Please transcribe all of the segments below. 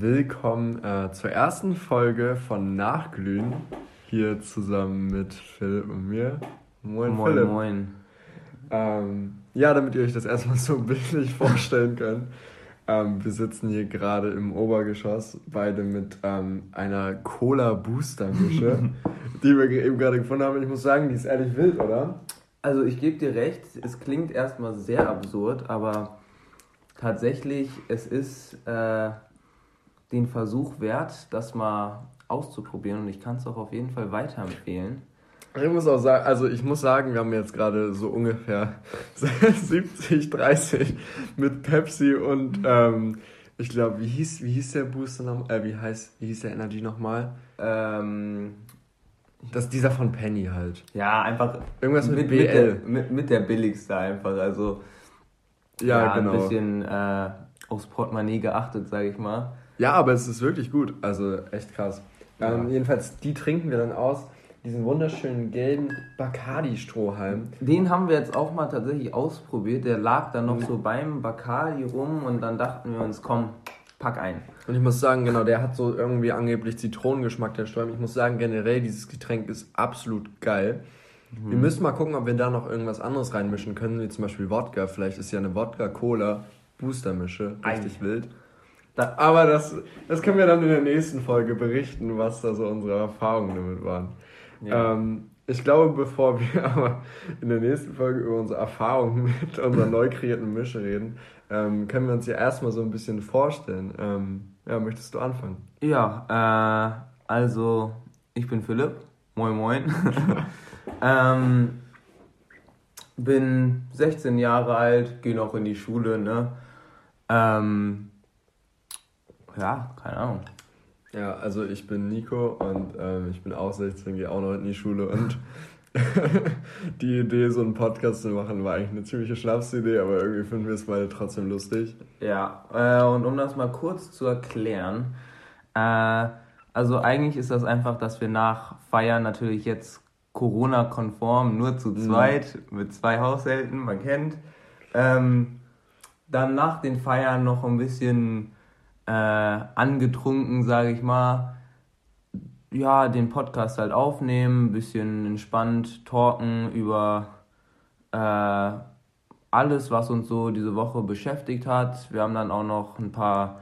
willkommen äh, zur ersten Folge von Nachglühen. Hier zusammen mit Philipp und mir. Moin, moin Philipp. Moin. Ähm, ja, damit ihr euch das erstmal so bildlich vorstellen könnt. Ähm, wir sitzen hier gerade im Obergeschoss, beide mit ähm, einer Cola-Booster-Mische, die wir eben gerade gefunden haben. Ich muss sagen, die ist ehrlich wild, oder? Also ich gebe dir recht, es klingt erstmal sehr absurd, aber tatsächlich, es ist äh, den Versuch wert, das mal auszuprobieren und ich kann es auch auf jeden Fall weiterempfehlen. Ich muss auch sagen, also ich muss sagen, wir haben jetzt gerade so ungefähr 70, 30 mit Pepsi und ähm, ich glaube, wie hieß, wie hieß der Booster nochmal? Äh, wie heißt, wie hieß der Energy nochmal? Ähm, das ist dieser von Penny halt. Ja, einfach irgendwas mit, mit BL. Mit der, mit, mit der billigste einfach, also ja, ja genau. ein bisschen äh, aufs Portemonnaie geachtet, sage ich mal. Ja, aber es ist wirklich gut, also echt krass. Ähm, jedenfalls, die trinken wir dann aus. Diesen wunderschönen gelben Bacardi-Strohhalm. Den haben wir jetzt auch mal tatsächlich ausprobiert. Der lag dann noch so beim Bacardi rum und dann dachten wir uns, komm, pack ein. Und ich muss sagen, genau, der hat so irgendwie angeblich Zitronengeschmack, der Sträum. Ich muss sagen, generell, dieses Getränk ist absolut geil. Mhm. Wir müssen mal gucken, ob wir da noch irgendwas anderes reinmischen können, wie zum Beispiel Wodka. Vielleicht ist ja eine Wodka-Cola-Booster-Mische richtig Ei. wild. Da, aber das, das können wir dann in der nächsten Folge berichten, was da so unsere Erfahrungen damit waren. Ja. Ähm, ich glaube, bevor wir aber in der nächsten Folge über unsere Erfahrungen mit unserer neu kreierten Mische reden, ähm, können wir uns ja erstmal so ein bisschen vorstellen. Ähm, ja, möchtest du anfangen? Ja, äh, also ich bin Philipp. Moin, moin. ähm, bin 16 Jahre alt, gehe noch in die Schule, ne? Ähm, ja, keine Ahnung. Ja, also ich bin Nico und ähm, ich bin auch 16, gehe auch noch in die Schule und die Idee, so einen Podcast zu machen, war eigentlich eine ziemliche Schnapsidee, aber irgendwie finden wir es beide trotzdem lustig. Ja, äh, und um das mal kurz zu erklären, äh, also eigentlich ist das einfach, dass wir nach Feiern natürlich jetzt Corona-konform nur zu mhm. zweit mhm. mit zwei Haushalten, man kennt, ähm, dann nach den Feiern noch ein bisschen äh, angetrunken, sage ich mal, ja, den Podcast halt aufnehmen, ein bisschen entspannt talken über äh, alles, was uns so diese Woche beschäftigt hat. Wir haben dann auch noch ein paar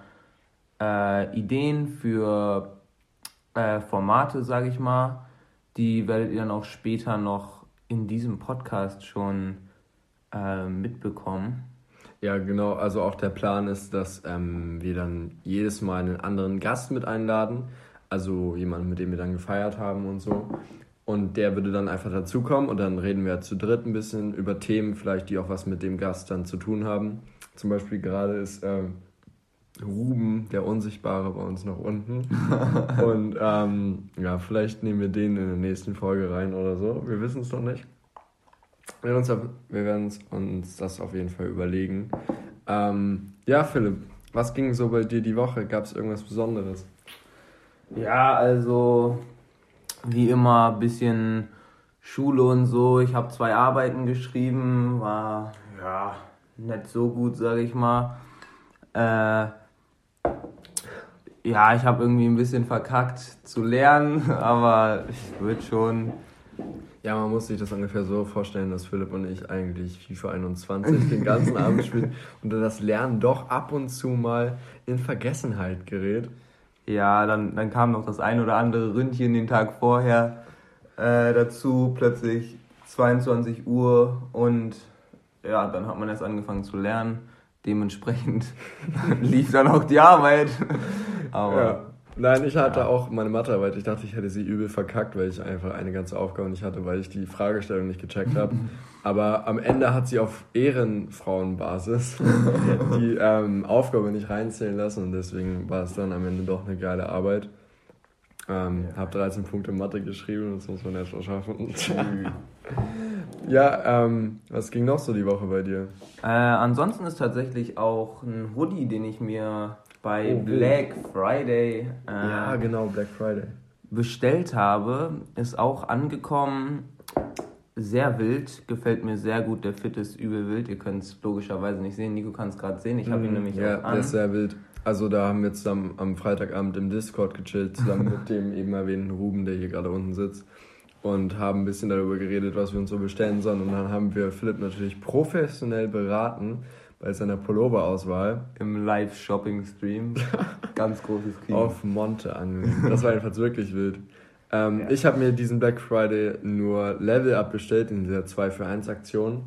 äh, Ideen für äh, Formate, sage ich mal. Die werdet ihr dann auch später noch in diesem Podcast schon äh, mitbekommen. Ja, genau. Also auch der Plan ist, dass ähm, wir dann jedes Mal einen anderen Gast mit einladen. Also jemanden, mit dem wir dann gefeiert haben und so. Und der würde dann einfach dazukommen und dann reden wir zu dritt ein bisschen über Themen, vielleicht die auch was mit dem Gast dann zu tun haben. Zum Beispiel gerade ist ähm, Ruben, der Unsichtbare, bei uns noch unten. und ähm, ja, vielleicht nehmen wir den in der nächsten Folge rein oder so. Wir wissen es noch nicht. Wir werden uns, uns das auf jeden Fall überlegen. Ähm, ja, Philipp, was ging so bei dir die Woche? Gab es irgendwas Besonderes? Ja, also wie immer ein bisschen Schule und so. Ich habe zwei Arbeiten geschrieben, war ja nicht so gut, sage ich mal. Äh, ja, ich habe irgendwie ein bisschen verkackt zu lernen, aber ich würde schon ja, man muss sich das ungefähr so vorstellen, dass Philipp und ich eigentlich FIFA 21 den ganzen Abend spielen und das Lernen doch ab und zu mal in Vergessenheit gerät. Ja, dann, dann kam noch das ein oder andere Ründchen den Tag vorher äh, dazu, plötzlich 22 Uhr und ja, dann hat man erst angefangen zu lernen. Dementsprechend lief dann auch die Arbeit. Aber ja. Nein, ich hatte ja. auch meine Mathearbeit. Ich dachte, ich hätte sie übel verkackt, weil ich einfach eine ganze Aufgabe nicht hatte, weil ich die Fragestellung nicht gecheckt habe. Aber am Ende hat sie auf Ehrenfrauenbasis die ähm, Aufgabe nicht reinzählen lassen und deswegen war es dann am Ende doch eine geile Arbeit. Ähm, ja. Hab 13 Punkte Mathe geschrieben, das muss man erst mal schaffen. ja, ähm, was ging noch so die Woche bei dir? Äh, ansonsten ist tatsächlich auch ein Hoodie, den ich mir bei oh, Black Friday. Äh, ja, genau, Black Friday. Bestellt habe, ist auch angekommen. Sehr wild, gefällt mir sehr gut. Der Fit ist übel wild. Ihr könnt es logischerweise nicht sehen. Nico kann es gerade sehen. Ich habe ihn mhm. nämlich ja, auch an. Der ist sehr wild. Also da haben wir zusammen am Freitagabend im Discord gechillt, zusammen mit dem eben erwähnten Ruben, der hier gerade unten sitzt. Und haben ein bisschen darüber geredet, was wir uns so bestellen sollen. Und dann haben wir Philipp natürlich professionell beraten bei seiner Pulloverauswahl. Im Live-Shopping-Stream. Ganz großes Kino. Auf Monte an. Das war jedenfalls wirklich wild. Ähm, ja. Ich habe mir diesen Black Friday nur Level Up bestellt in dieser 2 für 1 Aktion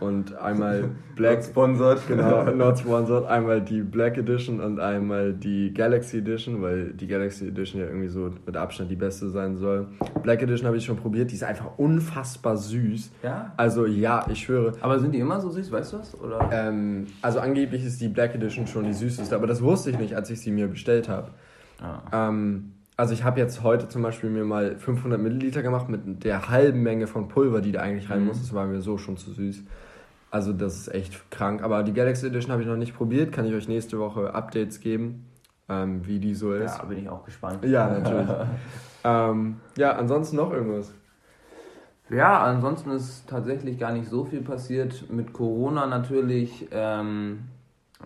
und einmal Black. not sponsored. Genau, not sponsored. Einmal die Black Edition und einmal die Galaxy Edition, weil die Galaxy Edition ja irgendwie so mit Abstand die beste sein soll. Black Edition habe ich schon probiert, die ist einfach unfassbar süß. Ja? Also ja, ich schwöre. Aber sind die immer so süß, weißt du das? Oder? Ähm, also angeblich ist die Black Edition schon die süßeste, aber das wusste ich nicht, als ich sie mir bestellt habe. Ah. Ähm, also ich habe jetzt heute zum Beispiel mir mal 500 Milliliter gemacht mit der halben Menge von Pulver, die da eigentlich rein mhm. muss. Das war mir so schon zu süß. Also das ist echt krank. Aber die Galaxy Edition habe ich noch nicht probiert. Kann ich euch nächste Woche Updates geben, ähm, wie die so ist. Ja, bin ich auch gespannt. Ja, natürlich. ähm, ja, ansonsten noch irgendwas? Ja, ansonsten ist tatsächlich gar nicht so viel passiert. Mit Corona natürlich, ähm,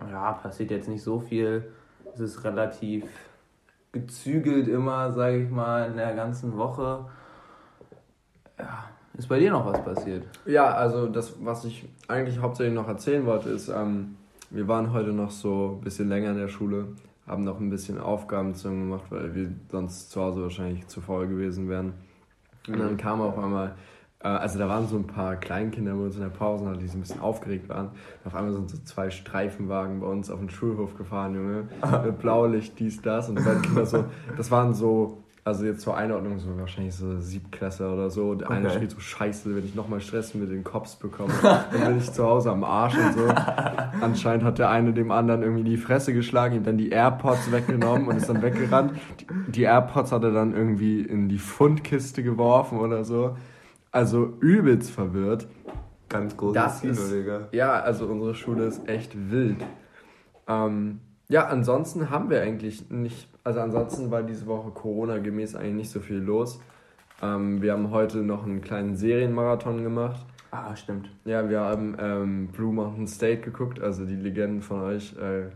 ja, passiert jetzt nicht so viel. Es ist relativ gezügelt immer, sage ich mal, in der ganzen Woche. Ja, ist bei dir noch was passiert? Ja, also das, was ich eigentlich hauptsächlich noch erzählen wollte, ist, ähm, wir waren heute noch so ein bisschen länger in der Schule, haben noch ein bisschen Aufgaben zusammen gemacht, weil wir sonst zu Hause wahrscheinlich zu faul gewesen wären. Und dann kam auf einmal also da waren so ein paar Kleinkinder bei uns in der Pause, die so ein bisschen aufgeregt waren. auf einmal sind so zwei Streifenwagen bei uns auf den Schulhof gefahren, Junge. Mit Blaulicht, dies, das. Und die beiden Kinder so, das waren so, also jetzt zur Einordnung, so wahrscheinlich so Siebklässler oder so. Der eine okay. schrieb so, scheiße, wenn ich nochmal Stress mit den Cops bekomme, dann bin ich zu Hause am Arsch und so. Anscheinend hat der eine dem anderen irgendwie die Fresse geschlagen, ihm dann die AirPods weggenommen und ist dann weggerannt. Die, die AirPods hat er dann irgendwie in die Fundkiste geworfen oder so. Also übelst verwirrt. Ganz großes Kino, Digga. Ja, also unsere Schule ist echt wild. Ähm, ja, ansonsten haben wir eigentlich nicht, also ansonsten war diese Woche Corona-gemäß eigentlich nicht so viel los. Ähm, wir haben heute noch einen kleinen Serienmarathon gemacht. Ah, stimmt. Ja, wir haben ähm, Blue Mountain State geguckt, also die Legenden von euch äh,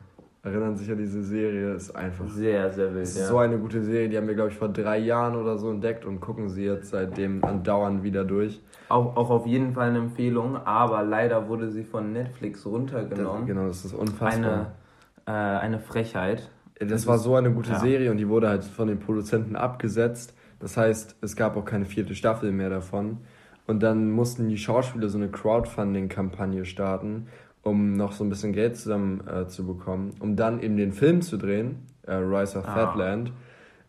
erinnern sich an diese Serie. Ist einfach sehr, sehr wild. Ist ja. So eine gute Serie, die haben wir, glaube ich, vor drei Jahren oder so entdeckt und gucken sie jetzt seitdem andauernd wieder durch. Auch, auch auf jeden Fall eine Empfehlung, aber leider wurde sie von Netflix runtergenommen. Das, genau, das ist unfassbar. Eine, äh, eine Frechheit. Das, das war so eine gute ja. Serie und die wurde halt von den Produzenten abgesetzt. Das heißt, es gab auch keine vierte Staffel mehr davon. Und dann mussten die Schauspieler so eine Crowdfunding-Kampagne starten um noch so ein bisschen Geld zusammen äh, zu bekommen, um dann eben den Film zu drehen, äh, Rise of ah. Fatland.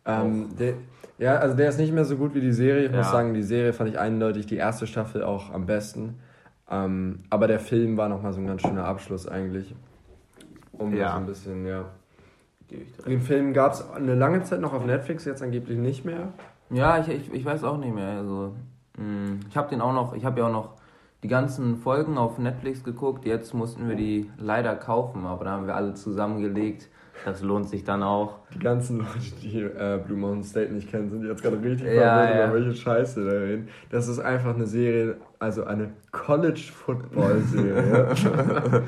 Ähm, der, ja, also der ist nicht mehr so gut wie die Serie. Ich ja. muss sagen, die Serie fand ich eindeutig die erste Staffel auch am besten. Ähm, aber der Film war nochmal so ein ganz schöner Abschluss eigentlich. Um ja. so ein bisschen, ja. Den Film gab es eine lange Zeit noch auf Netflix, jetzt angeblich nicht mehr. Ja, ich, ich, ich weiß auch nicht mehr. Also, mm, ich habe den auch noch, ich habe ja auch noch die ganzen Folgen auf Netflix geguckt. Jetzt mussten wir die leider kaufen, aber da haben wir alle zusammengelegt. Das lohnt sich dann auch. Die ganzen Leute, die äh, Blue Mountain State nicht kennen, sind jetzt gerade richtig ja, verwirrt, ja. über welche Scheiße da reden. Das ist einfach eine Serie, also eine College-Football-Serie.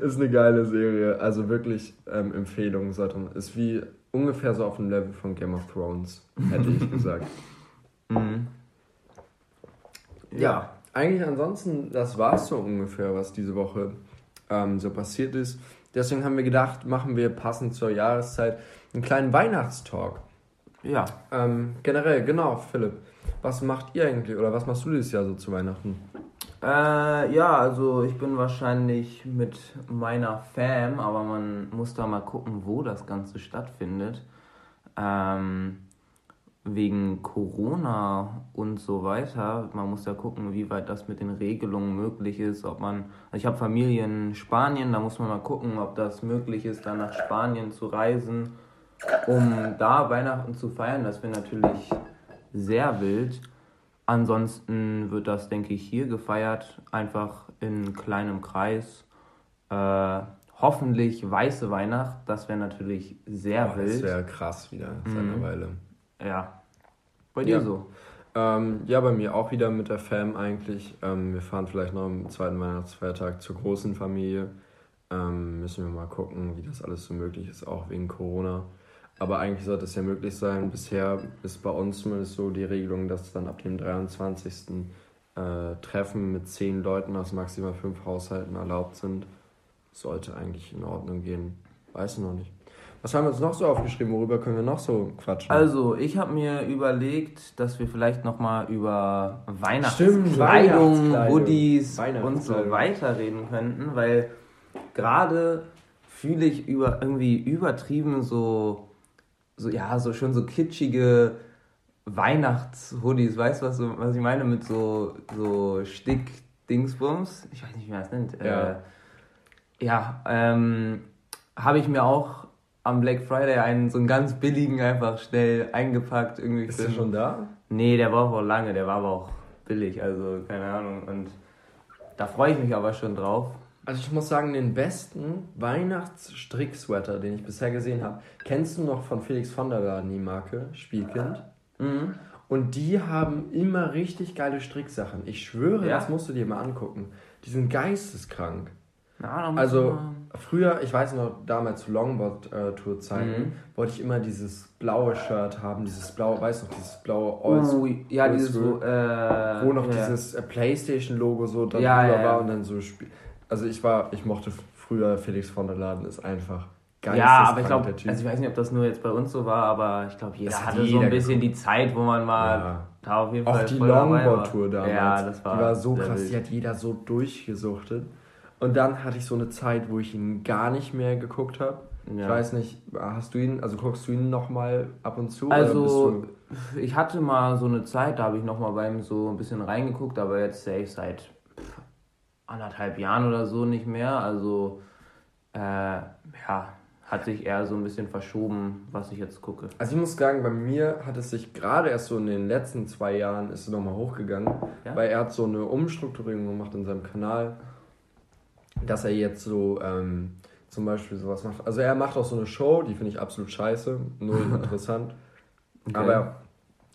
ist eine geile Serie. Also wirklich ähm, Empfehlung. Ist wie ungefähr so auf dem Level von Game of Thrones, hätte ich gesagt. Mhm. ja. ja eigentlich ansonsten, das war es so ungefähr, was diese Woche ähm, so passiert ist. Deswegen haben wir gedacht, machen wir passend zur Jahreszeit einen kleinen Weihnachtstalk. Ja. Ähm, generell, genau, Philipp. Was macht ihr eigentlich oder was machst du dieses Jahr so zu Weihnachten? Äh, ja, also ich bin wahrscheinlich mit meiner Fam, aber man muss da mal gucken, wo das Ganze stattfindet. Ähm, wegen Corona und so weiter. Man muss ja gucken, wie weit das mit den Regelungen möglich ist. Ob man, also ich habe Familie in Spanien, da muss man mal gucken, ob das möglich ist, dann nach Spanien zu reisen, um da Weihnachten zu feiern. Das wäre natürlich sehr wild. Ansonsten wird das, denke ich, hier gefeiert, einfach in kleinem Kreis. Äh, hoffentlich weiße Weihnacht, das wäre natürlich sehr oh, wild. Das wäre krass wieder seit einer mhm. Weile. Ja. Bei dir ja. so? Ähm, ja, bei mir auch wieder mit der Fam eigentlich. Ähm, wir fahren vielleicht noch am zweiten Weihnachtsfeiertag zur großen Familie. Ähm, müssen wir mal gucken, wie das alles so möglich ist, auch wegen Corona. Aber eigentlich sollte es ja möglich sein. Bisher ist bei uns zumindest so die Regelung, dass dann ab dem 23. Äh, Treffen mit zehn Leuten aus maximal fünf Haushalten erlaubt sind. Sollte eigentlich in Ordnung gehen. Weiß noch nicht. Was haben wir uns noch so aufgeschrieben? Worüber können wir noch so quatschen? Also, ich habe mir überlegt, dass wir vielleicht nochmal über Weihnachtskleidung, Hoodies und so weiter reden könnten, weil gerade fühle ich über irgendwie übertrieben so, so, ja, so schon so kitschige Weihnachtshoodies. Weißt du, was, was ich meine mit so, so Stick-Dingsbums? Ich weiß nicht, wie man das nennt. Ja, äh, ja ähm, habe ich mir auch am Black Friday einen so einen ganz billigen einfach schnell eingepackt. Irgendwie Ist der schon da? Nee, der war auch lange, der war aber auch billig, also keine Ahnung. Und da freue ich mich aber schon drauf. Also ich muss sagen, den besten Weihnachtsstricksweater, den ich bisher gesehen habe, kennst du noch von Felix von der Laden, die Marke, Spielkind? Mhm. Und die haben immer richtig geile Stricksachen. Ich schwöre, ja? das musst du dir mal angucken. Die sind geisteskrank. Ja, also früher, ich weiß noch, damals zu Longboard-Tour-Zeiten, mhm. wollte ich immer dieses blaue Shirt haben, dieses blaue, weißt du noch, dieses blaue Old uh, Ja, Old dieses, School, äh, wo noch ja. dieses äh, Playstation-Logo so drüber ja, ja, war und dann so Spiel. Also ich war, ich mochte früher Felix von der Laden, ist einfach geil. Ja, aber ich glaube, also ich weiß nicht, ob das nur jetzt bei uns so war, aber ich glaube, jeder das hatte jeder so ein bisschen geguckt. die Zeit, wo man mal da auf jeden Fall Auch die Longboard-Tour damals, ja, das war, die war so krass, wild. die hat jeder so durchgesuchtet. Und dann hatte ich so eine Zeit, wo ich ihn gar nicht mehr geguckt habe. Ja. Ich weiß nicht, hast du ihn, also guckst du ihn nochmal ab und zu? Also, ich hatte mal so eine Zeit, da habe ich nochmal bei ihm so ein bisschen reingeguckt, aber jetzt safe seit anderthalb Jahren oder so nicht mehr. Also, äh, ja, hat sich eher so ein bisschen verschoben, was ich jetzt gucke. Also ich muss sagen, bei mir hat es sich gerade erst so in den letzten zwei Jahren ist es nochmal hochgegangen, ja? weil er hat so eine Umstrukturierung gemacht in seinem Kanal dass er jetzt so ähm, zum Beispiel sowas macht. Also er macht auch so eine Show, die finde ich absolut scheiße, null interessant. Okay. Aber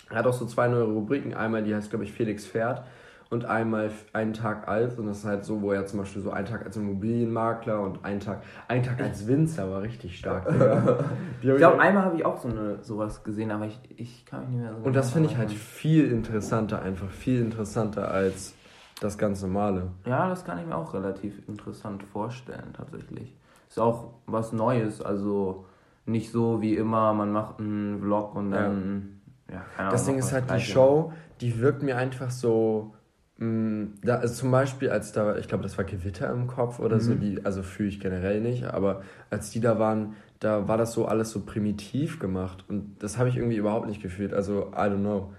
er hat auch so zwei neue Rubriken. Einmal, die heißt, glaube ich, Felix fährt und einmal einen Tag alt. Und das ist halt so, wo er zum Beispiel so einen Tag als Immobilienmakler und einen Tag, einen Tag als Winzer war richtig stark. ich glaube, einmal habe ich auch so eine, sowas gesehen, aber ich, ich kann mich nicht mehr so Und das finde ich halt viel interessanter, einfach viel interessanter als das ganz normale. Ja, das kann ich mir auch relativ interessant vorstellen, tatsächlich. Ist auch was Neues, also nicht so wie immer, man macht einen Vlog und dann. Ja, ja keine Ahnung. Das Ding ist halt, die Show, die wirkt mir einfach so. Mh, mm, da, also zum Beispiel, als da, ich glaube, das war Gewitter im Kopf oder mhm. so, die, also fühle ich generell nicht, aber als die da waren, da war das so alles so primitiv gemacht und das habe ich irgendwie überhaupt nicht gefühlt. Also, I don't know.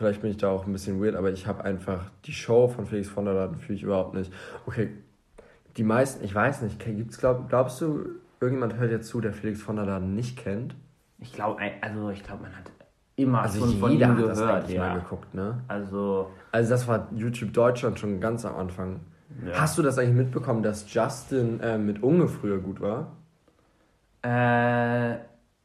Vielleicht bin ich da auch ein bisschen weird, aber ich habe einfach die Show von Felix von der Laden fühle ich überhaupt nicht. Okay, die meisten, ich weiß nicht, gibt's glaub, glaubst du, irgendjemand hört jetzt zu, der Felix von der Laden nicht kennt? Ich glaube, also ich glaube, man hat immer also schon von ihm gehört, das ja. mal geguckt, ne? Also also das war YouTube Deutschland schon ganz am Anfang. Ja. Hast du das eigentlich mitbekommen, dass Justin äh, mit Unge früher gut war? Äh,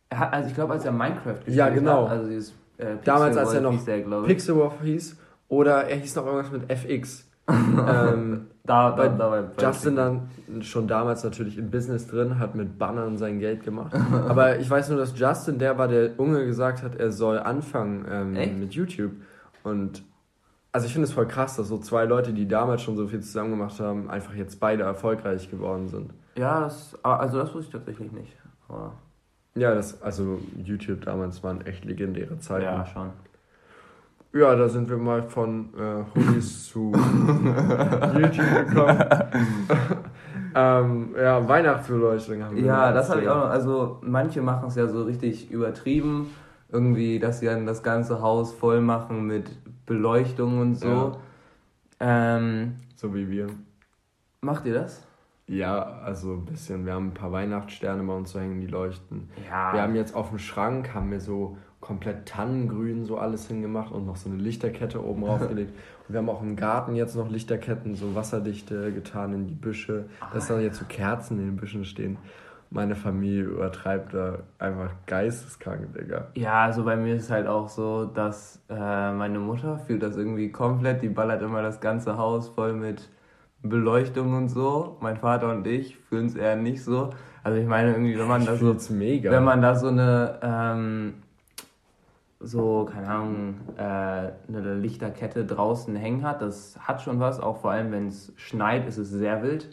also ich glaube, als er Minecraft gespielt ja, genau. hat, also dieses äh, Damals, als er noch Pixelwolf hieß. Oder er hieß noch irgendwas mit FX. ähm, da, da, da war Justin dann schon damals natürlich im Business drin, hat mit Bannern sein Geld gemacht. Aber ich weiß nur, dass Justin der war, der Unge gesagt hat, er soll anfangen ähm, mit YouTube. Und also ich finde es voll krass, dass so zwei Leute, die damals schon so viel zusammen gemacht haben, einfach jetzt beide erfolgreich geworden sind. Ja, das, also das wusste ich tatsächlich nicht. Aber ja, das, also YouTube damals waren echt legendäre Zeiten. Ja, schon. Ja, da sind wir mal von äh, Hoodies zu YouTube gekommen. ähm, ja, Weihnachtsbeleuchtung haben wir. Ja, das habe ich auch noch. Also manche machen es ja so richtig übertrieben. Irgendwie, dass sie dann das ganze Haus voll machen mit Beleuchtung und so. Ja. Ähm, so wie wir. Macht ihr das? Ja, also ein bisschen. Wir haben ein paar Weihnachtssterne bei uns zu hängen, die leuchten. Ja. Wir haben jetzt auf dem Schrank, haben wir so komplett Tannengrün so alles hingemacht und noch so eine Lichterkette oben draufgelegt. Und wir haben auch im Garten jetzt noch Lichterketten, so wasserdichte getan in die Büsche, Ach, dass da jetzt so Kerzen in den Büschen stehen. Meine Familie übertreibt da einfach geisteskrank, Digga. Ja, also bei mir ist es halt auch so, dass äh, meine Mutter fühlt das irgendwie komplett, die ballert immer das ganze Haus voll mit Beleuchtung und so. Mein Vater und ich fühlen es eher nicht so. Also ich meine irgendwie, wenn man da so, mega. wenn man da so eine, ähm, so, keine Ahnung, äh, eine Lichterkette draußen hängen hat, das hat schon was, auch vor allem wenn es schneit, ist es sehr wild.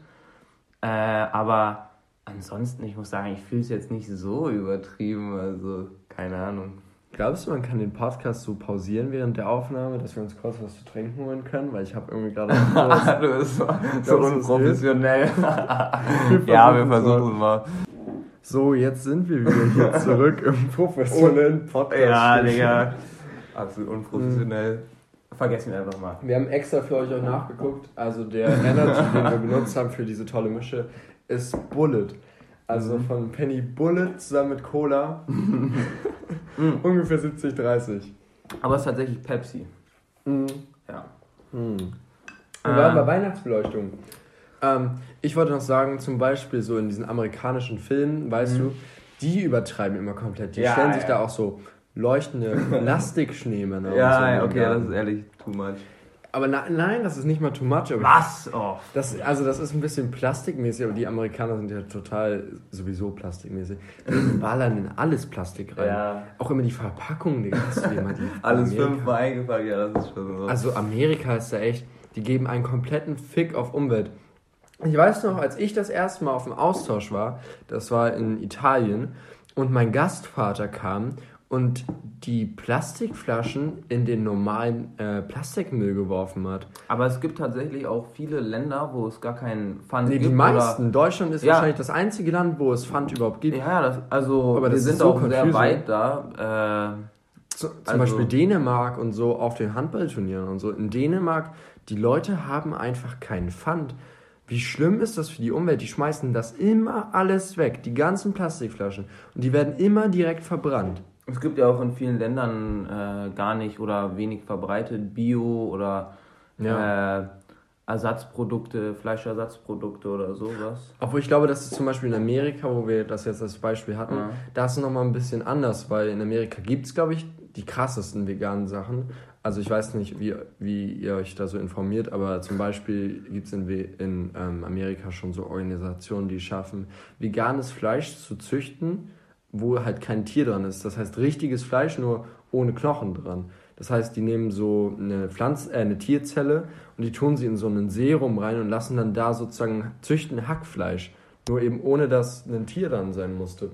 Äh, aber ansonsten, ich muss sagen, ich fühle es jetzt nicht so übertrieben, also keine Ahnung. Glaubst du, man kann den Podcast so pausieren während der Aufnahme, dass wir uns kurz was zu trinken holen können? Weil ich habe irgendwie gerade. du bist so, so unprofessionell. ja, wir versuchen es mal. So, jetzt sind wir wieder hier zurück im professionellen Podcast. Ja, Digga. Absolut unprofessionell. Mhm. Vergessen wir einfach mal. Wir haben extra für euch auch nachgeguckt. Also der Energy, den wir benutzt haben für diese tolle Mische, ist Bullet. Also mhm. von Penny Bullet zusammen mit Cola. Ungefähr 70, 30. Aber es ist tatsächlich Pepsi. Mhm. Ja. Mhm. Wir waren bei Weihnachtsbeleuchtung. Ähm, ich wollte noch sagen, zum Beispiel so in diesen amerikanischen Filmen, weißt mhm. du, die übertreiben immer komplett. Die ja, stellen sich ja. da auch so leuchtende Plastikschneemänner. ja, so okay, das ist ehrlich too much. Aber na, nein, das ist nicht mal too much. Was? Oh. Das, also das ist ein bisschen plastikmäßig, aber die Amerikaner sind ja total sowieso plastikmäßig. Die ballern in alles Plastik rein. Ja. Auch immer die Verpackung, die Alles fünfmal eingepackt, ja, das ist schon so. Also Amerika ist da echt, die geben einen kompletten Fick auf Umwelt. Ich weiß noch, als ich das erste Mal auf dem Austausch war, das war in Italien, und mein Gastvater kam und die Plastikflaschen in den normalen äh, Plastikmüll geworfen hat. Aber es gibt tatsächlich auch viele Länder, wo es gar keinen Pfand nee, gibt. Die meisten. Oder? Deutschland ist ja. wahrscheinlich das einzige Land, wo es Pfand überhaupt gibt. Ja, das, also Aber wir sind so auch confusing. sehr weit da. Äh, zum also, Beispiel Dänemark und so auf den Handballturnieren und so. In Dänemark, die Leute haben einfach keinen Pfand. Wie schlimm ist das für die Umwelt? Die schmeißen das immer alles weg, die ganzen Plastikflaschen. Und die werden immer direkt verbrannt. Es gibt ja auch in vielen Ländern äh, gar nicht oder wenig verbreitet Bio oder ja. äh, Ersatzprodukte, Fleischersatzprodukte oder sowas. Obwohl ich glaube, das ist zum Beispiel in Amerika, wo wir das jetzt als Beispiel hatten, ja. da ist es nochmal ein bisschen anders, weil in Amerika gibt es, glaube ich, die krassesten veganen Sachen. Also ich weiß nicht, wie, wie ihr euch da so informiert, aber zum Beispiel gibt es in, in ähm, Amerika schon so Organisationen, die schaffen, veganes Fleisch zu züchten wo halt kein Tier dran ist. Das heißt richtiges Fleisch, nur ohne Knochen dran. Das heißt, die nehmen so eine Pflanz äh, eine Tierzelle und die tun sie in so einen Serum rein und lassen dann da sozusagen züchten Hackfleisch. Nur eben ohne, dass ein Tier dran sein musste.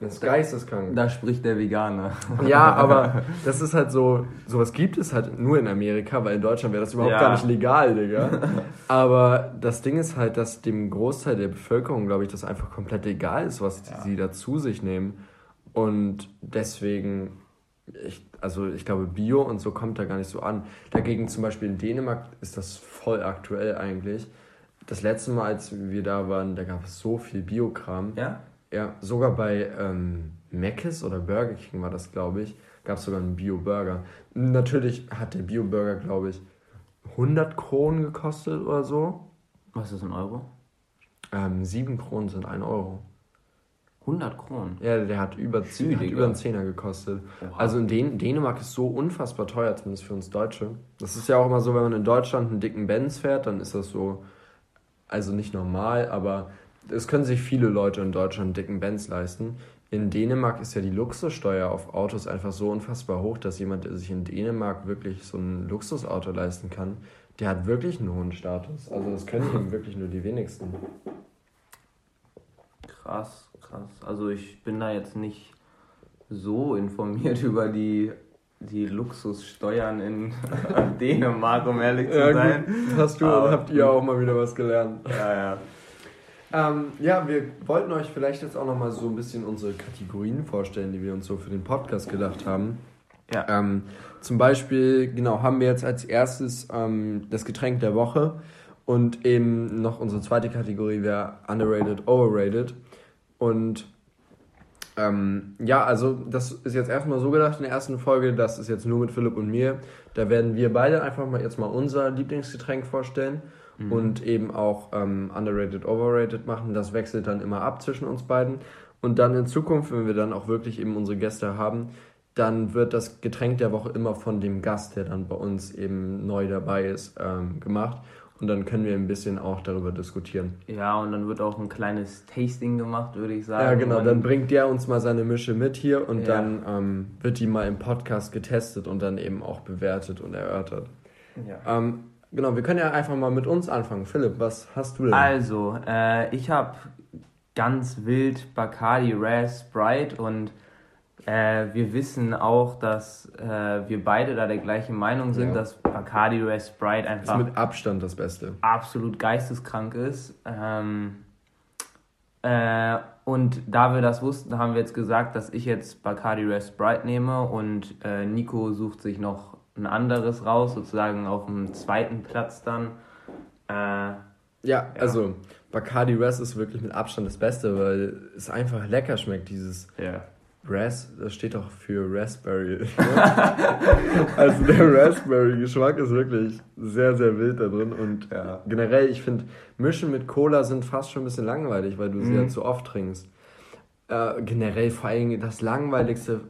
Das ist geisteskrank. Da spricht der Veganer. Ja, aber das ist halt so, sowas gibt es halt nur in Amerika, weil in Deutschland wäre das überhaupt ja. gar nicht legal, Digga. Aber das Ding ist halt, dass dem Großteil der Bevölkerung, glaube ich, das einfach komplett egal ist, was ja. sie da zu sich nehmen. Und deswegen, ich, also ich glaube, Bio und so kommt da gar nicht so an. Dagegen zum Beispiel in Dänemark ist das voll aktuell eigentlich. Das letzte Mal, als wir da waren, da gab es so viel Biokram. Ja? Ja, sogar bei ähm, Mc's oder Burger King war das, glaube ich, gab es sogar einen Bio-Burger. Natürlich hat der Bio-Burger, glaube ich, 100 Kronen gekostet oder so. Was ist ein Euro? Ähm, 7 Kronen sind 1 Euro. 100 Kronen? Ja, der hat über, 10, hat über einen Zehner gekostet. Oha. Also in Dän Dänemark ist so unfassbar teuer, zumindest für uns Deutsche. Das ist ja auch immer so, wenn man in Deutschland einen dicken Benz fährt, dann ist das so, also nicht normal, aber es können sich viele Leute in Deutschland dicken Benz leisten. In Dänemark ist ja die Luxussteuer auf Autos einfach so unfassbar hoch, dass jemand, der sich in Dänemark wirklich so ein Luxusauto leisten kann, der hat wirklich einen hohen Status. Also das können eben wirklich nur die wenigsten. Krass, krass. Also ich bin da jetzt nicht so informiert über die, die Luxussteuern in Dänemark, um ehrlich zu ja, sein. Gut. Hast du und habt ihr auch mal wieder was gelernt. Ja, ja. Ähm, ja, wir wollten euch vielleicht jetzt auch nochmal so ein bisschen unsere Kategorien vorstellen, die wir uns so für den Podcast gedacht haben. Ja. Ähm, zum Beispiel, genau, haben wir jetzt als erstes ähm, das Getränk der Woche und eben noch unsere zweite Kategorie wäre Underrated, Overrated. Und ähm, ja, also das ist jetzt erstmal so gedacht in der ersten Folge, das ist jetzt nur mit Philipp und mir. Da werden wir beide einfach mal jetzt mal unser Lieblingsgetränk vorstellen mhm. und eben auch ähm, underrated, overrated machen. Das wechselt dann immer ab zwischen uns beiden. Und dann in Zukunft, wenn wir dann auch wirklich eben unsere Gäste haben, dann wird das Getränk der Woche immer von dem Gast, der dann bei uns eben neu dabei ist, ähm, gemacht. Und dann können wir ein bisschen auch darüber diskutieren. Ja, und dann wird auch ein kleines Tasting gemacht, würde ich sagen. Ja, genau. Dann bringt der uns mal seine Mische mit hier und Ja. dann ähm, wird die mal im Podcast getestet und dann eben auch bewertet und erörtert. Ja. Ähm, genau, wir können ja einfach mal mit uns anfangen. Philipp, was hast du denn? Also, äh, ich habe ganz wild Bacardi Raz Sprite und äh, wir wissen auch, dass äh, wir beide da der gleichen Meinung sind, Ja. dass Bacardi Raz Sprite ist einfach mit Abstand das Beste. absolut geisteskrank ist. Ähm, äh, und da wir das wussten, haben wir jetzt gesagt, dass ich jetzt Bacardi Raz Sprite nehme und äh, Nico sucht sich noch ein anderes raus, sozusagen auf dem zweiten Platz dann. Äh, Ja, also Bacardi Ras ist wirklich mit Abstand das Beste, weil es einfach lecker schmeckt. Dieses ja. Ras, das steht doch für Raspberry. also der Raspberry-Geschmack ist wirklich sehr, sehr wild da drin. Und Ja. generell, ich finde, Mischen mit Cola sind fast schon ein bisschen langweilig, weil du sie Mhm. ja zu oft trinkst. Äh, generell vor allem das Langweiligste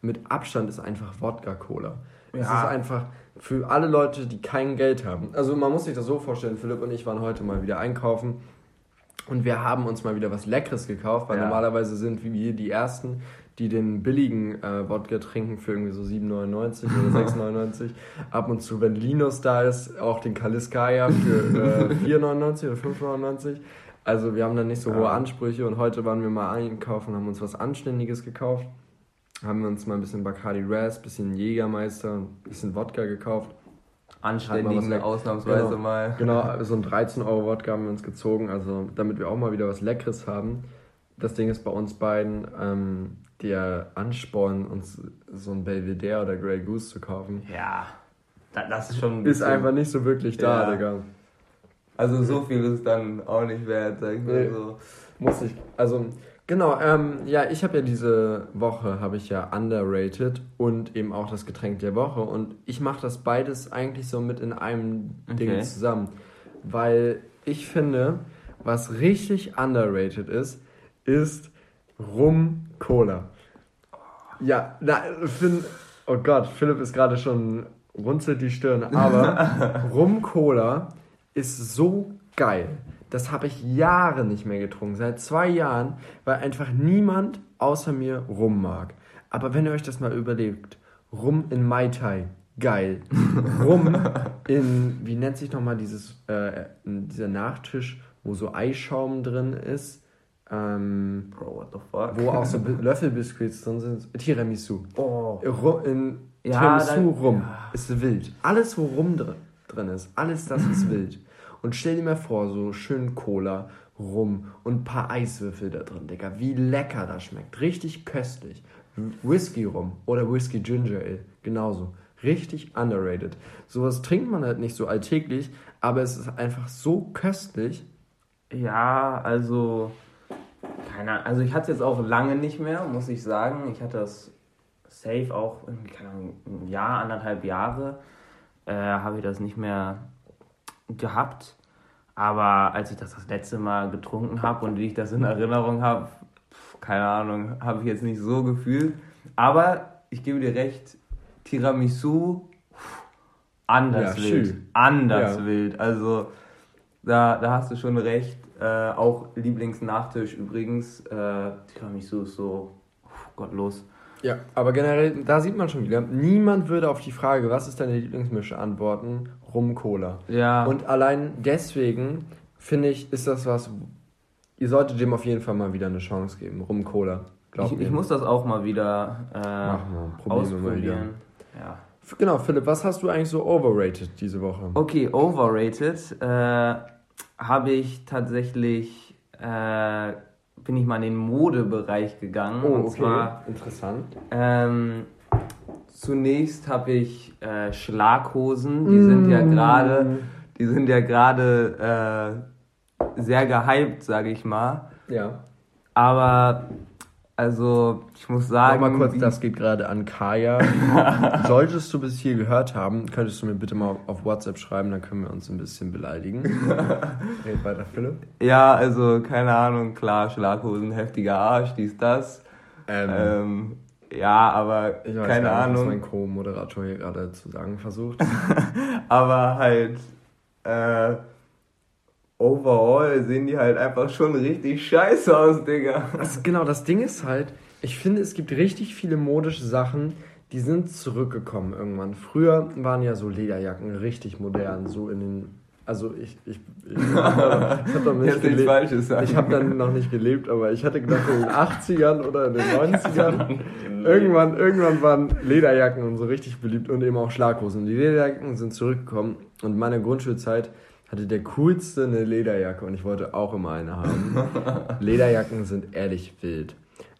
mit Abstand ist einfach Wodka-Cola. Es Ja. ist einfach für alle Leute, die kein Geld haben. Also man muss sich das so vorstellen, Philipp und ich waren heute mal wieder einkaufen und wir haben uns mal wieder was Leckeres gekauft, weil Ja. normalerweise sind wir die Ersten, die den billigen äh, Wodka trinken für irgendwie so 7,99 oder 6,99. Ab und zu, wenn Linus da ist, auch den Kaliskaya für äh, 4,99 oder 5,99. Also wir haben dann nicht so hohe. Ansprüche und heute waren wir mal einkaufen, haben uns was Anständiges gekauft. Haben wir uns mal ein bisschen Bacardi Ras, bisschen Jägermeister, ein bisschen Wodka gekauft. Anständigen ausnahmsweise Genau. mal. Genau, so ein 13 Euro Wodka haben wir uns gezogen, also damit wir auch mal wieder was Leckeres haben. Das Ding ist bei uns beiden, ähm, der Ansporn, uns so ein Belvedere oder Grey Goose zu kaufen, Ja, da- das ist schon ein ist einfach nicht so wirklich da, Ja. Digga. Also so viel ist dann auch nicht wert, sag ich mal Nee. so. Muss ich, also genau, ähm, ja, ich habe ja diese Woche, habe ich ja underrated und eben auch das Getränk der Woche und ich mache das beides eigentlich so mit in einem Ding Okay. zusammen, weil ich finde, was richtig underrated ist, ist Rum Cola. Ja, na, Finn, oh Gott, Philipp ist gerade schon runzelt die Stirn, aber Rum Cola ist so geil. Das habe ich Jahre nicht mehr getrunken, seit zwei Jahren, weil einfach niemand außer mir Rum mag. Aber wenn ihr euch das mal überlegt, Rum in Mai Tai, geil. Rum in, wie nennt sich nochmal dieses, äh, dieser Nachtisch, wo so Eischaum drin ist, ähm, Bro, what the fuck? wo auch so Bi- Löffelbiskuits drin sind, Tiramisu. Oh. Ru- in Ja, Tiramisu dann- rum ja. ist wild. Alles, wo rum dr drin ist, alles das ist wild. Und stell dir mal vor, so schön Cola, Rum und ein paar Eiswürfel da drin, Digga. Wie lecker das schmeckt. Richtig köstlich. Whisky rum oder Whisky Ginger Ale, genauso. Richtig underrated. Sowas trinkt man halt nicht so alltäglich, aber es ist einfach so köstlich. Ja, also, keine Ahnung, also ich hatte es jetzt auch lange nicht mehr, muss ich sagen. Ich hatte das safe auch, keine Ahnung, ein Jahr, anderthalb Jahre, äh, habe ich das nicht mehr gehabt. Aber als ich das das letzte Mal getrunken habe und wie ich das in Erinnerung habe, keine Ahnung, habe ich jetzt nicht so gefühlt. Aber ich gebe dir recht, Tiramisu, anders Ja, wild. schön. Anders Ja. wild. Also da, da hast du schon recht. Äh, auch Lieblingsnachtisch übrigens. Äh, Tiramisu ist so gottlos. Ja, aber generell, da sieht man schon wieder, niemand würde auf die Frage, was ist deine Lieblingsmische, antworten, Rum Cola. Ja. Und allein deswegen, finde ich, ist das was, ihr solltet dem auf jeden Fall mal wieder eine Chance geben, Rum Cola. Glaubt ich, ich muss das auch mal wieder äh, Machen wir, probieren wir mal wieder. ausprobieren. Ja. Genau, Philipp, was hast du eigentlich so overrated diese Woche? Okay, overrated. Äh, Habe ich tatsächlich, äh, bin ich mal in den Modebereich gegangen. Oh, und okay, zwar interessant. ähm, zunächst habe ich äh, Schlaghosen. Die sind ja gerade, die sind ja gerade äh, sehr gehypt, sage ich mal. Ja. Aber also ich muss Sag sagen, mal kurz, das geht gerade an Kaya. Solltest du bis hier gehört haben, könntest du mir bitte mal auf WhatsApp schreiben, dann können wir uns ein bisschen beleidigen. Red weiter, Philipp. ja, also keine Ahnung, klar, Schlaghosen, heftiger Arsch, dies, das. Ähm, Ähm, ja, aber ich weiß keine gar nicht, was Ahnung. mein Co-Moderator hier gerade zu sagen versucht. Aber halt, äh, overall sehen die halt einfach schon richtig scheiße aus, Digga. Also genau, das Ding ist halt, ich finde, es gibt richtig viele modische Sachen, die sind zurückgekommen irgendwann. Früher waren ja so Lederjacken richtig modern, so in den. Also ich, ich, ich, ich habe noch nicht gelebt. Falsches sagen. Ich habe dann noch nicht gelebt, aber ich hatte gedacht, in den 80ern oder in den 90ern, irgendwann, irgendwann waren Lederjacken und so richtig beliebt und eben auch Schlaghosen. Die Lederjacken sind zurückgekommen und in meiner Grundschulzeit hatte der coolste eine Lederjacke und ich wollte auch immer eine haben. Lederjacken sind ehrlich wild.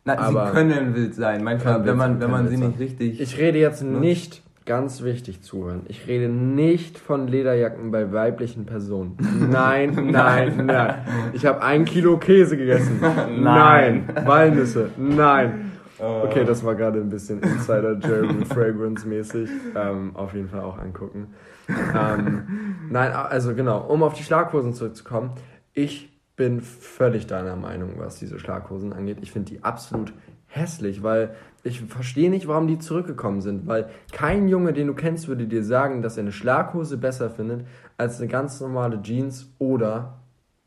Na, aber- sie können wild sein. Manchmal, wenn man, sein, wenn man sie nicht richtig. Ich rede jetzt nicht, ganz wichtig zuhören, ich rede nicht von Lederjacken bei weiblichen Personen. Nein, nein, nein. Ich habe ein Kilo Käse gegessen. Nein. Walnüsse. Nein. Okay, das war gerade ein bisschen Insider Jeremy Fragrance mäßig. Ähm, auf jeden Fall auch angucken. Ähm, nein, also genau, um auf die Schlaghosen zurückzukommen. Ich bin völlig deiner Meinung, was diese Schlaghosen angeht. Ich finde die absolut hässlich, weil ich verstehe nicht, warum die zurückgekommen sind. Weil kein Junge, den du kennst, würde dir sagen, dass er eine Schlaghose besser findet als eine ganz normale Jeans oder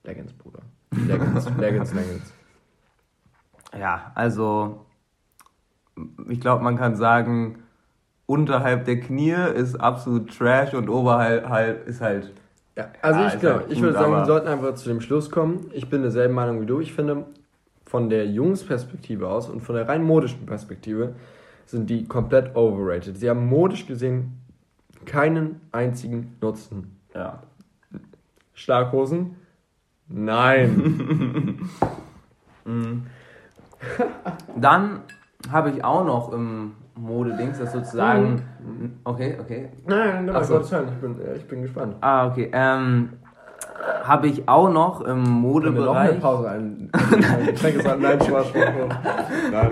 Leggings, Bruder. Leggings, Leggings, Leggings. Ja, also ich glaube, man kann sagen, unterhalb der Knie ist absolut Trash und oberhalb halt ist halt. Ja, also Ja, ich glaube, halt ich würde sagen, wir sollten einfach zu dem Schluss kommen. Ich bin derselben Meinung wie du. Ich finde, von der Jungsperspektive aus und von der rein modischen Perspektive sind die komplett overrated. Sie haben modisch gesehen keinen einzigen Nutzen. Ja. Schlaghosen? Nein. Dann habe ich auch noch im Modedings, das sozusagen. Okay, okay. Nein, nein, Ach so. Willen, ich bin, äh, ich bin gespannt. Ah, okay. Ähm, habe ich auch noch im Können wir noch eine Modebereich. Pause ein? ein Getränk ist an. Nein, Spaß. Nein,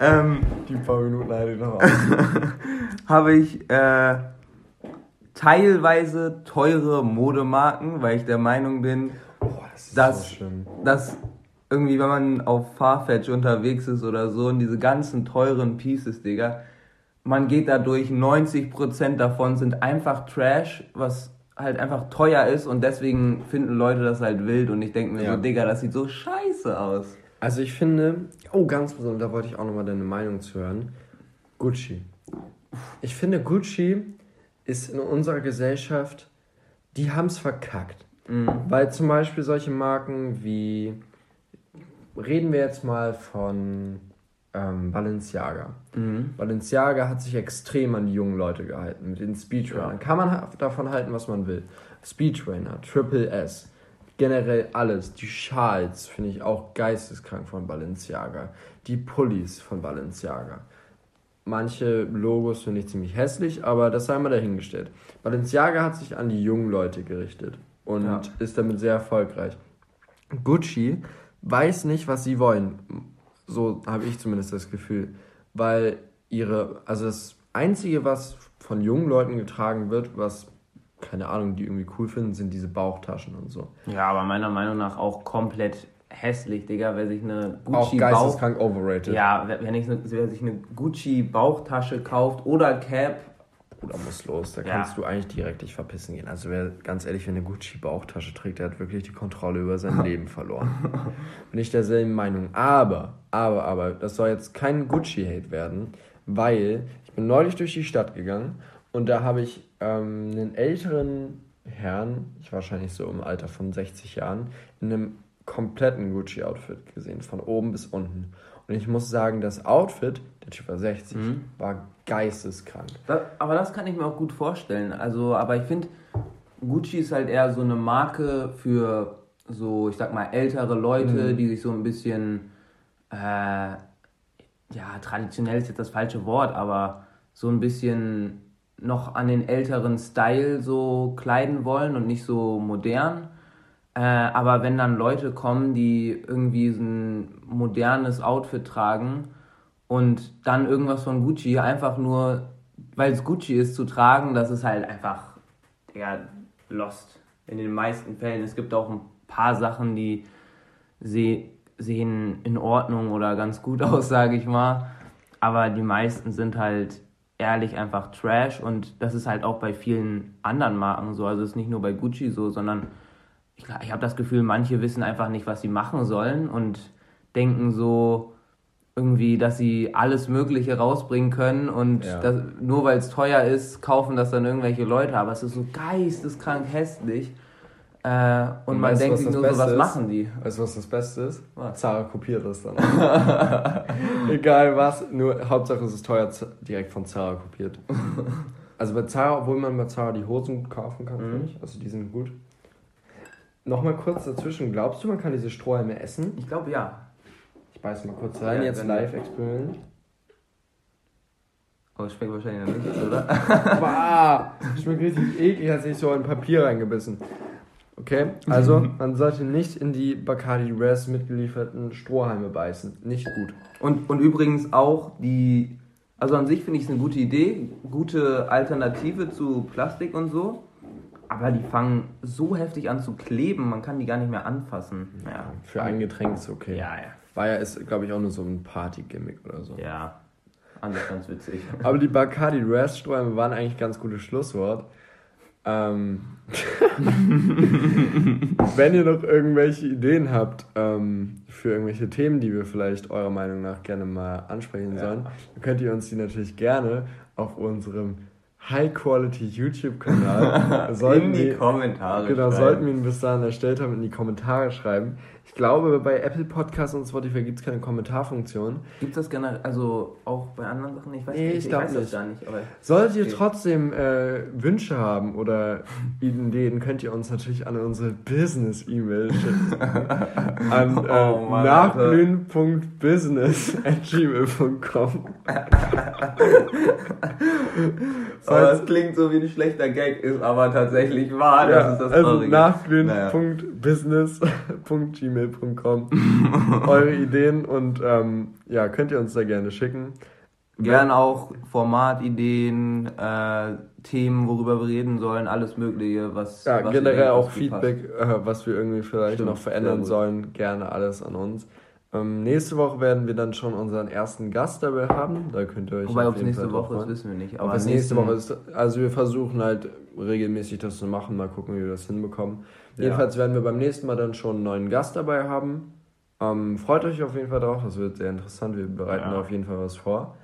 Ähm, die paar Minuten halte ich noch aus. habe ich äh, teilweise teure Modemarken, weil ich der Meinung bin, Boah, das ist Das- so dass irgendwie, wenn man auf Farfetch unterwegs ist oder so und diese ganzen teuren Pieces, Digga, man geht da durch, 90% davon sind einfach Trash, was halt einfach teuer ist und deswegen finden Leute das halt wild und ich denke mir Ja. so, Digga, das sieht so scheiße aus. Also ich finde, oh ganz besonders, da wollte ich auch nochmal deine Meinung zu hören. Gucci. Ich finde, Gucci ist in unserer Gesellschaft, die haben es verkackt. Weil zum Beispiel solche Marken wie, reden wir jetzt mal von ähm, Balenciaga. Balenciaga hat sich extrem an die jungen Leute gehalten mit den Speedrunnern. Ja. Kann man davon halten, was man will. Speedrunner, Triple S, generell alles. Die Schals finde ich auch geisteskrank von Balenciaga. Die Pullis von Balenciaga. Manche Logos finde ich ziemlich hässlich, aber das sei mal dahingestellt. Balenciaga hat sich an die jungen Leute gerichtet und Ja. ist damit sehr erfolgreich. Gucci weiß nicht, was sie wollen. So habe ich zumindest das Gefühl. Weil ihre, also das Einzige, was von jungen Leuten getragen wird, was, keine Ahnung, die irgendwie cool finden, sind diese Bauchtaschen und so. Ja, aber meiner Meinung nach auch komplett hässlich, Digga, wer sich eine Auch Gucci Bauch... geisteskrank overrated. Ja, wer, wenn ich, ne- wer sich eine Gucci Bauchtasche kauft oder Cap, Oder muss los, da Ja. kannst du eigentlich direkt dich verpissen gehen. Also wer, ganz ehrlich, wer eine Gucci-Bauchtasche trägt, der hat wirklich die Kontrolle über sein Leben verloren. Bin ich derselben Meinung. Aber, aber, aber, das soll jetzt kein Gucci-Hate werden, weil ich bin neulich durch die Stadt gegangen und da habe ich ähm, einen älteren Herrn, ich wahrscheinlich so im Alter von 60 Jahren, in einem kompletten Gucci-Outfit gesehen, von oben bis unten. Und ich muss sagen, das Outfit, der Typ war 60, war geisteskrank. Das, aber das kann ich mir auch gut vorstellen. Also, aber ich finde, Gucci ist halt eher so eine Marke für so, ich sag mal, ältere Leute, die sich so ein bisschen, äh, ja, traditionell ist jetzt das falsche Wort, aber so ein bisschen noch an den älteren Style so kleiden wollen und nicht so modern. Äh, aber wenn dann Leute kommen, die irgendwie so ein modernes Outfit tragen und dann irgendwas von Gucci einfach nur, weil es Gucci ist, zu tragen, das ist halt einfach ja, lost in den meisten Fällen. Es gibt auch ein paar Sachen, die se sehen in Ordnung oder ganz gut aus, sage ich mal. Aber die meisten sind halt ehrlich einfach Trash und das ist halt auch bei vielen anderen Marken so. Also es ist nicht nur bei Gucci so, sondern ich, ich habe das Gefühl, manche wissen einfach nicht, was sie machen sollen und denken so irgendwie, dass sie alles Mögliche rausbringen können und Ja. das, nur weil es teuer ist, kaufen das dann irgendwelche Leute. Aber es ist so geisteskrank hässlich. Äh, und, Und man denkt sich nur so, Beste was ist? machen die? Weißt du, was das Beste ist? Was? Zara kopiert das dann. Egal was, nur Hauptsache es ist teuer, direkt von Zara kopiert. Also bei Zara, obwohl man bei Zara die Hosen kaufen kann, finde ich. Also die sind gut. Nochmal kurz dazwischen, glaubst du, man kann diese Strohhalme essen? Ich glaube ja. Ich beiß mal kurz rein, Ja, jetzt Live-Experiment. Aber es schmeckt wahrscheinlich noch nicht, oder? Bah, schmeckt richtig eklig, hat sich so in Papier reingebissen. Okay, also man sollte nicht in die Bacardi Res mitgelieferten Strohhalme beißen. Nicht gut. Und, und übrigens auch die, also an sich finde ich es eine gute Idee, gute Alternative zu Plastik und so. Aber die fangen so heftig an zu kleben, man kann die gar nicht mehr anfassen. Ja, Für ein Getränk ist okay. ja, ja. War ja, ist, glaube ich, auch nur so ein Party-Gimmick oder so. Ja, anders ganz witzig. Aber die Bacardi Res Strohhalme waren eigentlich ganz gutes Schlusswort. Ähm, wenn ihr noch irgendwelche Ideen habt ähm, für irgendwelche Themen, die wir vielleicht eurer Meinung nach gerne mal ansprechen Ja. sollen, dann könnt ihr uns die natürlich gerne auf unserem High-Quality YouTube-Kanal sollten In die wir- Kommentare. Genau, schreiben. sollten wir ihn bis dahin erstellt haben, in die Kommentare schreiben. Ich glaube, bei Apple Podcasts und Spotify gibt es keine Kommentarfunktion. Gibt es generell, also auch bei anderen Sachen? Ich weiß, Nee, nicht, ich ich weiß das nicht. gar nicht. Solltet ihr trotzdem äh, Wünsche haben oder Ideen, könnt ihr uns natürlich an unsere Business-E-Mail schicken. an äh, Oh Mann, nachglühen.business.gmail.com aber das klingt so wie ein schlechter Gag, ist aber tatsächlich wahr. Das ja, ist das also Traurige. nachglühen.business.gmail.com Eure Ideen und ähm, ja, könnt ihr uns da gerne schicken. Gern auch Formatideen, äh, Themen, worüber wir reden sollen, alles Mögliche, was. Ja, was generell denkt, auch was. Feedback, äh, was wir irgendwie vielleicht Stimmt, noch verändern sollen, gerne alles an uns. Ähm, nächste Woche werden wir dann schon unseren ersten Gast dabei haben. Da könnt ihr euch Wobei, ob es nächste Fall Woche ist, wissen wir nicht. Aber es nächste Woche ist, also wir versuchen halt regelmäßig das zu machen, mal gucken, wie wir das hinbekommen. Ja. Jedenfalls werden wir beim nächsten Mal dann schon einen neuen Gast dabei haben. Ähm, freut euch auf jeden Fall drauf, das wird sehr interessant. Wir bereiten Ja. da auf jeden Fall was vor.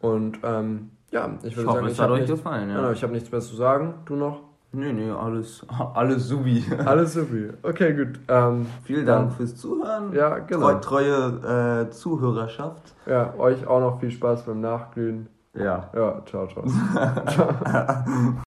Und ähm, ja, ich Ich würde hoffe, sagen, es ich hat habe euch nicht, gefallen, genau, ja. ich hab nichts mehr zu sagen. Du noch? Nö, nö, alles, alles subi. Alles super. Okay, gut. Ähm, Vielen Dann- Dank fürs Zuhören. ja, genau. Treu, treue äh, Zuhörerschaft. Ja, euch auch noch viel Spaß beim Nachglühen. Ja. Ja, ciao, ciao.